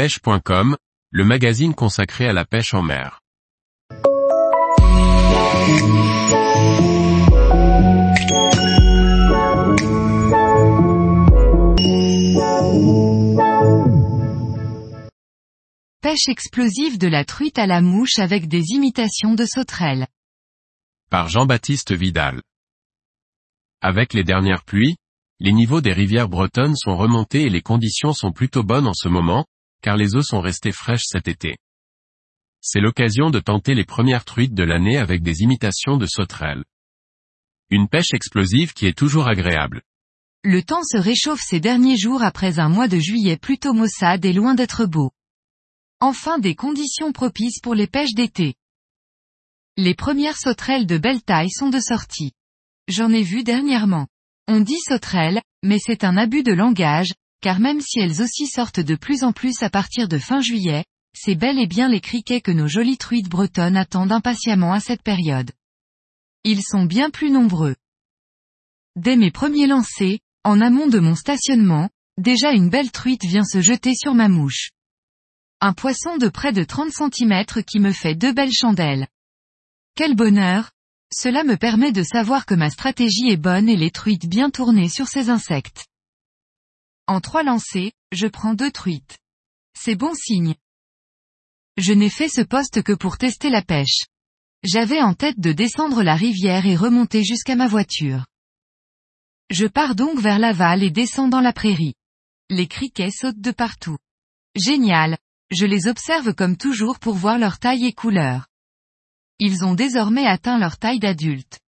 pêche.com, le magazine consacré à la pêche en mer. Pêche explosive de la truite à la mouche avec des imitations de sauterelles. Par Jean-Baptiste Vidal. Avec les dernières pluies, les niveaux des rivières bretonnes sont remontés et les conditions sont plutôt bonnes en ce moment, car les eaux sont restées fraîches cet été. C'est l'occasion de tenter les premières truites de l'année avec des imitations de sauterelles. Une pêche explosive qui est toujours agréable. Le temps se réchauffe ces derniers jours après un mois de juillet plutôt maussade et loin d'être beau. Enfin des conditions propices pour les pêches d'été. Les premières sauterelles de belle taille sont de sortie. J'en ai vu dernièrement. On dit sauterelles, mais c'est un abus de langage, car même si elles aussi sortent de plus en plus à partir de fin juillet, c'est bel et bien les criquets que nos jolies truites bretonnes attendent impatiemment à cette période. Ils sont bien plus nombreux. Dès mes premiers lancers, en amont de mon stationnement, déjà une belle truite vient se jeter sur ma mouche. Un poisson de près de 30 cm qui me fait deux belles chandelles. Quel bonheur Cela me permet de savoir que ma stratégie est bonne et les truites bien tournées sur ces insectes. En trois lancers, je prends deux truites. C'est bon signe. Je n'ai fait ce poste que pour tester la pêche. J'avais en tête de descendre la rivière et remonter jusqu'à ma voiture. Je pars donc vers l'aval et descends dans la prairie. Les criquets sautent de partout. Génial, je les observe comme toujours pour voir leur taille et couleur. Ils ont désormais atteint leur taille d'adulte.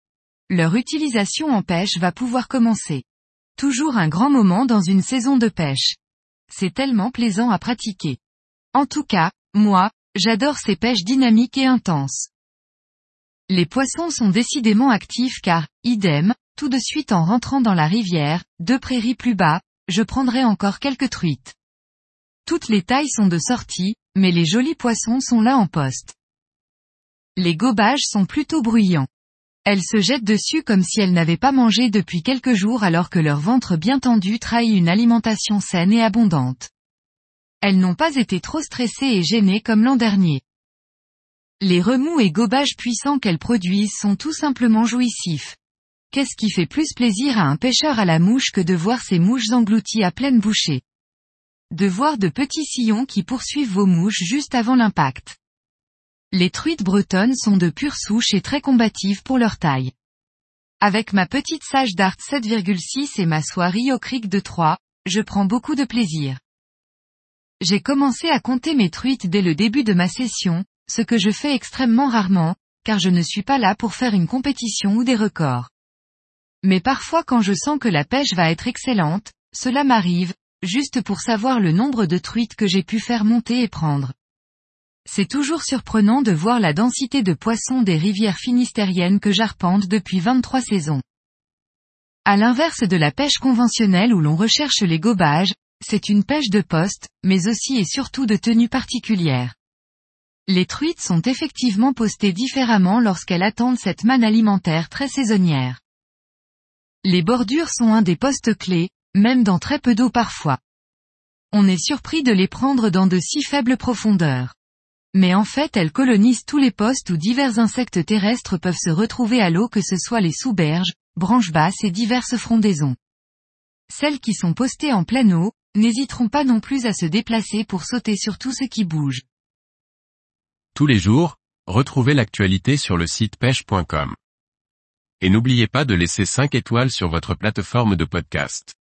Leur utilisation en pêche va pouvoir commencer. Toujours un grand moment dans une saison de pêche. C'est tellement plaisant à pratiquer. En tout cas, moi, j'adore ces pêches dynamiques et intenses. Les poissons sont décidément actifs car, idem, tout de suite en rentrant dans la rivière, deux prairies plus bas, je prendrai encore quelques truites. Toutes les tailles sont de sortie, mais les jolis poissons sont là en poste. Les gobages sont plutôt bruyants. Elles se jettent dessus comme si elles n'avaient pas mangé depuis quelques jours alors que leur ventre bien tendu trahit une alimentation saine et abondante. Elles n'ont pas été trop stressées et gênées comme l'an dernier. Les remous et gobages puissants qu'elles produisent sont tout simplement jouissifs. Qu'est-ce qui fait plus plaisir à un pêcheur à la mouche que de voir ces mouches englouties à pleine bouchée? De voir de petits sillons qui poursuivent vos mouches juste avant l'impact. Les truites bretonnes sont de pure souche et très combatives pour leur taille. Avec ma petite sage d'art 7,6 et ma soierie au cric de 3, je prends beaucoup de plaisir. J'ai commencé à compter mes truites dès le début de ma session, ce que je fais extrêmement rarement, car je ne suis pas là pour faire une compétition ou des records. Mais parfois quand je sens que la pêche va être excellente, cela m'arrive, juste pour savoir le nombre de truites que j'ai pu faire monter et prendre. C'est toujours surprenant de voir la densité de poissons des rivières finistériennes que j'arpente depuis 23 saisons. À l'inverse de la pêche conventionnelle où l'on recherche les gobages, c'est une pêche de poste, mais aussi et surtout de tenue particulière. Les truites sont effectivement postées différemment lorsqu'elles attendent cette manne alimentaire très saisonnière. Les bordures sont un des postes clés, même dans très peu d'eau parfois. On est surpris de les prendre dans de si faibles profondeurs. Mais en fait elles colonisent tous les postes où divers insectes terrestres peuvent se retrouver à l'eau que ce soit les sous-berges, branches basses et diverses frondaisons. Celles qui sont postées en pleine eau, n'hésiteront pas non plus à se déplacer pour sauter sur tout ce qui bouge. Tous les jours, retrouvez l'actualité sur le site pêche.com. Et n'oubliez pas de laisser 5 étoiles sur votre plateforme de podcast.